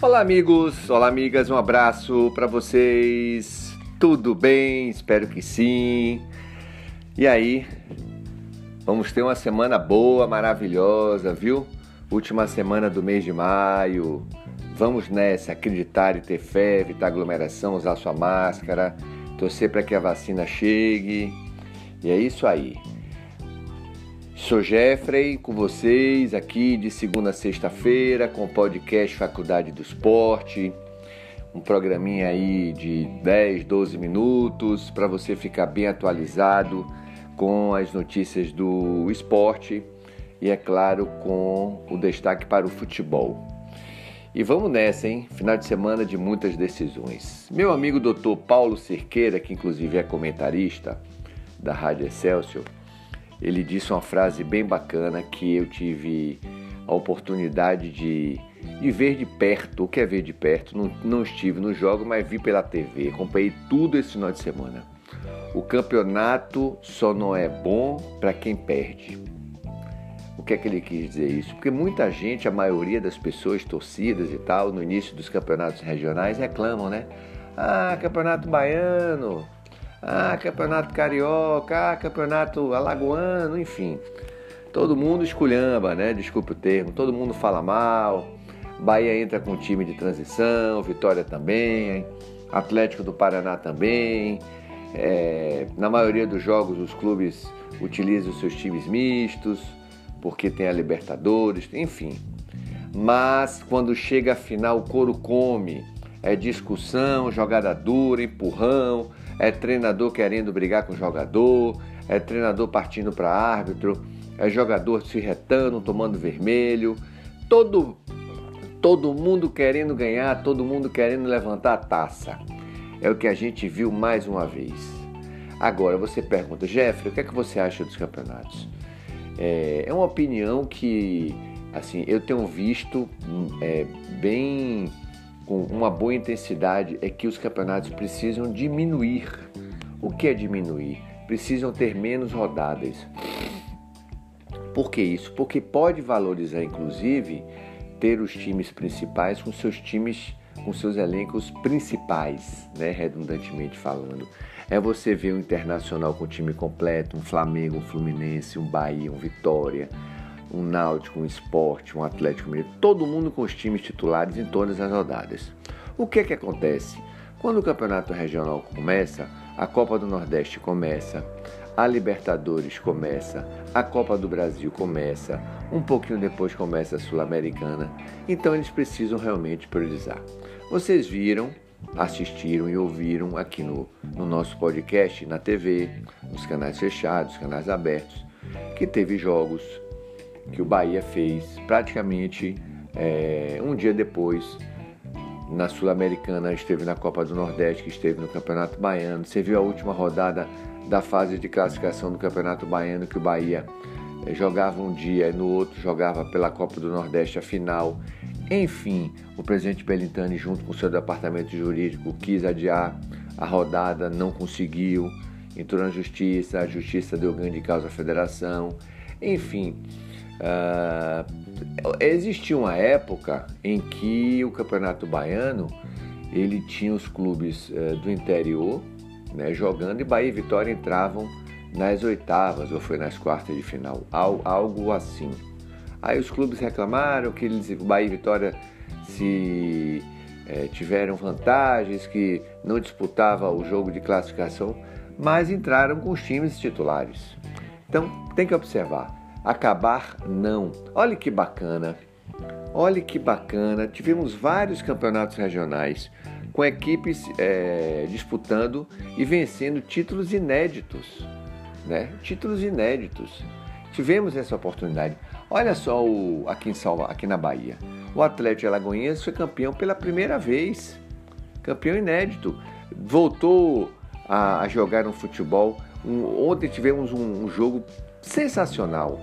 Olá, amigos, olá, amigas, um abraço para vocês. Tudo bem? Espero que sim. E aí, vamos ter uma semana boa, maravilhosa, viu? Última semana do mês de maio. Vamos nessa, acreditar e ter fé, evitar aglomeração, usar sua máscara, torcer para que a vacina chegue. E é isso aí. Sou Jeffrey com vocês aqui de segunda a sexta-feira com o podcast Faculdade do Esporte. Um programinha aí de 10, 12 minutos para você ficar bem atualizado com as notícias do esporte e, é claro, com o destaque para o futebol. E vamos nessa, hein? Final de semana de muitas decisões. Meu amigo Dr. Paulo Cerqueira, que inclusive é comentarista da Rádio Excelsior, ele disse uma frase bem bacana que eu tive a oportunidade de, de ver de perto. O que é ver de perto? Não, não estive no jogo, mas vi pela TV. Acompanhei tudo esse final de semana. O campeonato só não é bom para quem perde. O que é que ele quis dizer isso? Porque muita gente, a maioria das pessoas, torcidas e tal, no início dos campeonatos regionais reclamam, né? Ah, campeonato baiano, ah, campeonato carioca, ah, campeonato alagoano, enfim. Todo mundo esculhamba, né? Desculpe o termo, todo mundo fala mal. Bahia entra com time de transição, Vitória também, Atlético do Paraná também. É, na maioria dos jogos os clubes utilizam seus times mistos, porque tem a Libertadores, enfim. Mas quando chega a final, o couro come. É discussão, jogada dura, empurrão, é treinador querendo brigar com jogador, é treinador partindo para árbitro, é jogador se retando, tomando vermelho, todo todo mundo querendo ganhar, todo mundo querendo levantar a taça. É o que a gente viu mais uma vez. Agora você pergunta, Jeffrey, o que é que você acha dos campeonatos? É, é uma opinião que, assim, eu tenho visto é, bem com uma boa intensidade é que os campeonatos precisam diminuir. O que é diminuir? Precisam ter menos rodadas. Por que isso? Porque pode valorizar, inclusive, ter os times principais com seus times, com seus elencos principais, né? redundantemente falando. É você ver um Internacional com time completo, um Flamengo, um Fluminense, um Bahia, um Vitória, um Náutico, um Esporte, um Atlético Mineiro, todo mundo com os times titulares em todas as rodadas. O que é que acontece? Quando o campeonato regional começa, a Copa do Nordeste começa, a Libertadores começa, a Copa do Brasil começa, um pouquinho depois começa a Sul-Americana, então eles precisam realmente priorizar. Vocês viram, assistiram e ouviram aqui no, no nosso podcast, na TV, nos canais fechados, canais abertos, que teve jogos que o Bahia fez praticamente é, um dia depois na Sul-Americana, esteve na Copa do Nordeste, que esteve no Campeonato Baiano. Você viu a última rodada da fase de classificação do Campeonato Baiano que o Bahia é, jogava um dia e no outro jogava pela Copa do Nordeste a final. Enfim, o presidente Belintani, junto com seu departamento jurídico, quis adiar a rodada, não conseguiu, entrou na justiça, a justiça deu ganho de causa à federação. Enfim, Uh, existia uma época em que o Campeonato Baiano ele tinha os clubes uh, do interior né, jogando e Bahia e Vitória entravam nas oitavas ou foi nas quartas de final, algo assim. Aí os clubes reclamaram que eles, Bahia e Vitória se é, tiveram vantagens, que não disputava o jogo de classificação, mas entraram com os times titulares. Então tem que observar acabar não. Olha que bacana. Olha que bacana. Tivemos vários campeonatos regionais com equipes é, disputando e vencendo títulos inéditos, né? Títulos inéditos. Tivemos essa oportunidade. Olha só o, aqui, em Salva, aqui na Bahia. O Atlético Alagoinhas foi campeão pela primeira vez. Campeão inédito. Voltou a, a jogar um futebol. Um, ontem tivemos um, um jogo sensacional.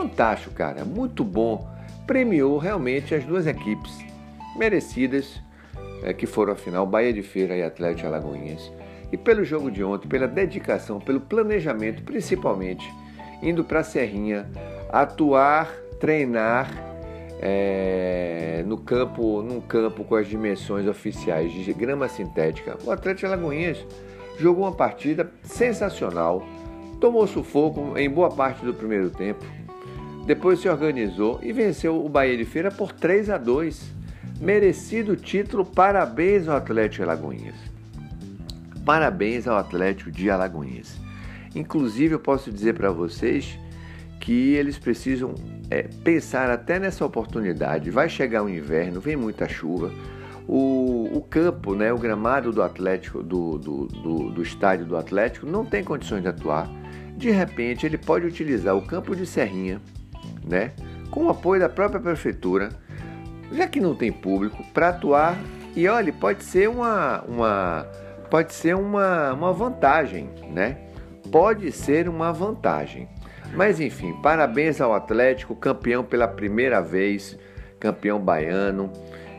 Fantástico, cara, muito bom. Premiou realmente as duas equipes merecidas é, que foram a final, Bahia de Feira e Atlético Alagoinhas. E pelo jogo de ontem, pela dedicação, pelo planejamento, principalmente, indo para a Serrinha, atuar, treinar é, no campo, num campo com as dimensões oficiais de grama sintética. O Atlético Alagoinhas jogou uma partida sensacional, tomou sufoco em boa parte do primeiro tempo, depois se organizou e venceu o Bahia de Feira por 3 a 2. Merecido título, parabéns ao Atlético Alagoinhas. Parabéns ao Atlético de Alagoinhas. Inclusive, eu posso dizer para vocês que eles precisam é, pensar até nessa oportunidade. Vai chegar o inverno, vem muita chuva. O, o campo, né, o gramado do Atlético, do, do, do, do estádio do Atlético, não tem condições de atuar. De repente, ele pode utilizar o campo de Serrinha, né, com o apoio da própria prefeitura, já que não tem público, para atuar. E olha, pode ser uma, uma, pode ser uma, uma vantagem, né? Pode ser uma vantagem. Mas enfim, parabéns ao Atlético, campeão pela primeira vez, campeão baiano,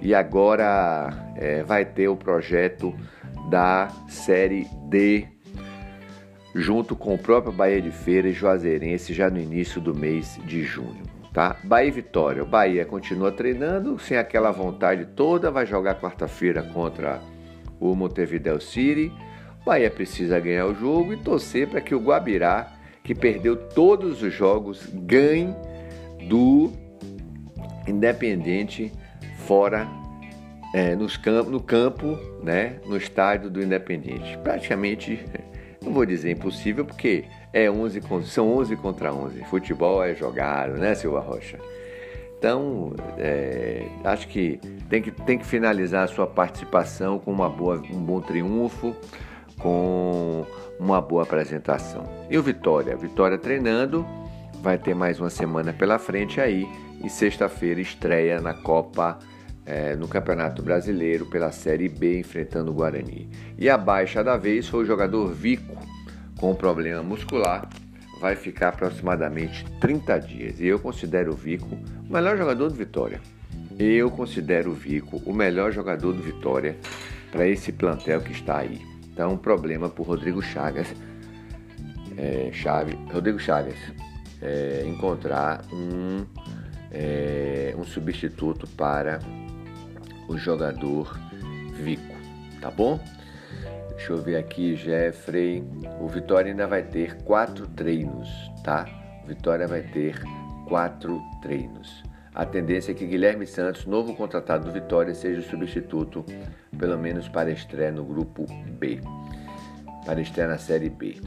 e agora é, vai ter o projeto da Série D, junto com o próprio Bahia de Feira e Juazeirense, já no início do mês de junho. Tá? Bahia e Vitória. O Bahia continua treinando, sem aquela vontade toda, vai jogar quarta-feira contra o Montevideo City. O Bahia precisa ganhar o jogo e torcer para que o Guabirá que perdeu todos os jogos, ganhe do Independente fora é, nos camp no campo, né, no estádio do Independente. Praticamente, não vou dizer impossível, porque é 11 são 11 contra 11. Futebol é jogado, né, Silva Rocha? Então, é, acho que tem, que tem que finalizar a sua participação com uma boa, um bom triunfo, com uma boa apresentação. E o Vitória? Vitória treinando, vai ter mais uma semana pela frente aí e sexta-feira estreia na Copa é, no Campeonato Brasileiro pela Série B enfrentando o Guarani. E a baixa da vez foi o jogador Vico com um problema muscular. Vai ficar aproximadamente 30 dias. E eu considero o Vico o melhor jogador do Vitória. Eu considero o Vico o melhor jogador do Vitória para esse plantel que está aí. Então, um problema para o Rodrigo Chagas, é, Rodrigo Chagas, é, encontrar um, é, um substituto para o jogador Vico, tá bom? Deixa eu ver aqui, Jeffrey. O Vitória ainda vai ter quatro treinos, tá? O Vitória vai ter quatro treinos. A tendência é que Guilherme Santos, novo contratado do Vitória, seja o substituto, pelo menos para estreia no grupo B, para estreia na Série B.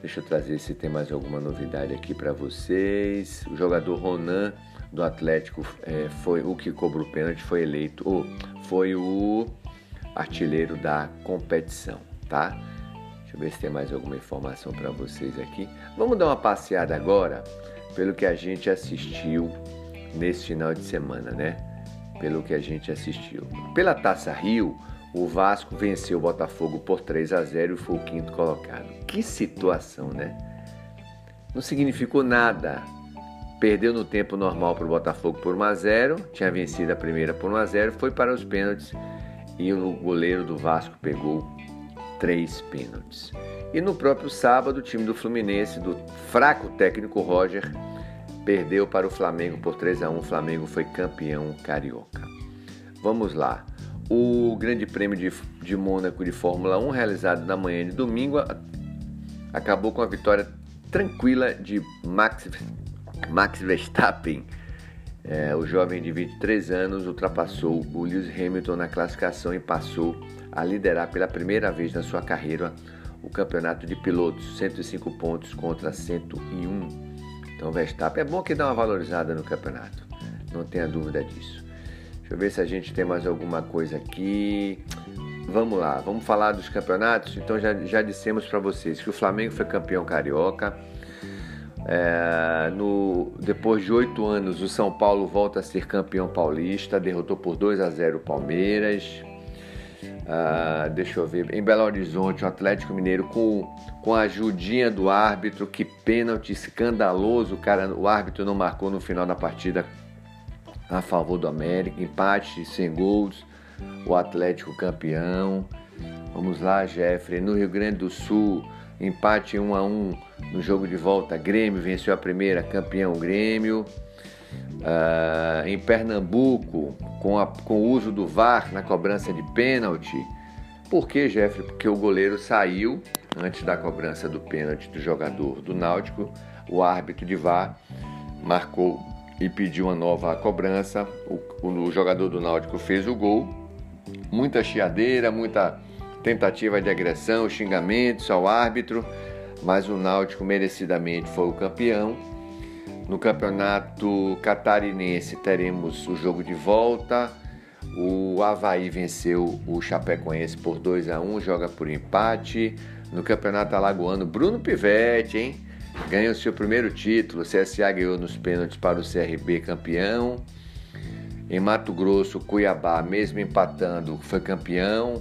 Deixa eu trazer se tem mais alguma novidade aqui para vocês. O jogador Ronan do Atlético é, foi o que cobrou o pênalti, foi eleito, ou foi o artilheiro da competição, tá? Deixa eu ver se tem mais alguma informação para vocês aqui. Vamos dar uma passeada agora pelo que a gente assistiu nesse final de semana, né? Pelo que a gente assistiu. Pela Taça Rio, o Vasco venceu o Botafogo por 3 a 0 e foi o quinto colocado. Que situação, né? Não significou nada. Perdeu no tempo normal para o Botafogo por 1 a 0, tinha vencido a primeira por 1 a 0, foi para os pênaltis e o goleiro do Vasco pegou três pênaltis. E no próprio sábado, o time do Fluminense, do fraco técnico Roger, perdeu para o Flamengo por 3 a 1. O Flamengo foi campeão carioca. Vamos lá. O Grande Prêmio de, de Mônaco de Fórmula 1, realizado na manhã de domingo, acabou com a vitória tranquila de Max, Max Verstappen. É, o jovem de 23 anos ultrapassou o Lewis Hamilton na classificação e passou a liderar pela primeira vez na sua carreira o campeonato de pilotos, 105 pontos contra 101 então, Verstappen é bom que dá uma valorizada no campeonato, não tenha dúvida disso. Deixa eu ver se a gente tem mais alguma coisa aqui. Vamos lá, vamos falar dos campeonatos. Então, já, já dissemos para vocês que o Flamengo foi campeão carioca. É, no, depois de oito anos, o São Paulo volta a ser campeão paulista, derrotou por 2 a 0 o Palmeiras. Ah, deixa eu ver, em Belo Horizonte, o Atlético Mineiro com, com a ajudinha do árbitro, que pênalti escandaloso, o, cara, o árbitro não marcou no final da partida a favor do América, empate sem gols, o Atlético campeão. Vamos lá, Jeffrey, no Rio Grande do Sul, empate 1 a 1 no jogo de volta, Grêmio venceu a primeira, campeão Grêmio. Uh, em Pernambuco, com, a, com o uso do VAR na cobrança de pênalti. Por que, Jeffrey? Porque o goleiro saiu antes da cobrança do pênalti do jogador do Náutico. O árbitro de VAR marcou e pediu uma nova cobrança. O, o jogador do Náutico fez o gol. Muita chiadeira, muita tentativa de agressão, xingamentos ao árbitro, mas o Náutico merecidamente foi o campeão. No campeonato catarinense teremos o jogo de volta. O Havaí venceu o Chapecoense por 2 a 1 joga por empate. No campeonato alagoano, Bruno Pivetti, hein? Ganhou seu primeiro título. O CSA ganhou nos pênaltis para o CRB campeão. Em Mato Grosso, Cuiabá, mesmo empatando, foi campeão.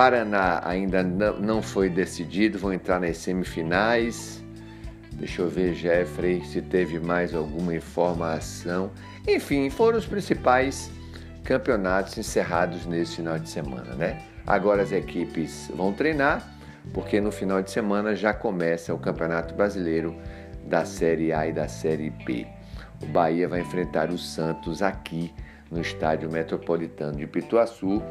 Paraná ainda não foi decidido, vão entrar nas semifinais. Deixa eu ver, Jeffrey, se teve mais alguma informação. Enfim, foram os principais campeonatos encerrados nesse final de semana, né? Agora as equipes vão treinar, porque no final de semana já começa o Campeonato Brasileiro da Série A e da Série B. O Bahia vai enfrentar o Santos aqui no Estádio Metropolitano de Pituaçu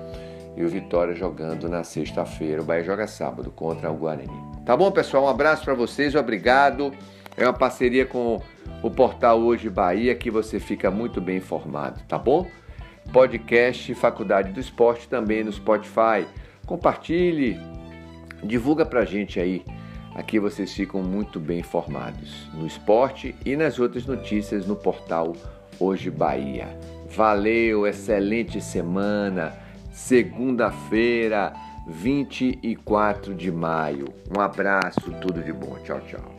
e o Vitória jogando na sexta-feira. O Bahia joga sábado contra o Guarani. Tá bom, pessoal? Um abraço para vocês, obrigado. É uma parceria com o portal Hoje Bahia que você fica muito bem informado, tá bom? Podcast Faculdade do Esporte também no Spotify. Compartilhe, divulga pra gente aí. Aqui vocês ficam muito bem informados no esporte e nas outras notícias no portal Hoje Bahia. Valeu, excelente semana segunda-feira, 24 de maio. Um abraço, tudo de bom. Tchau, tchau.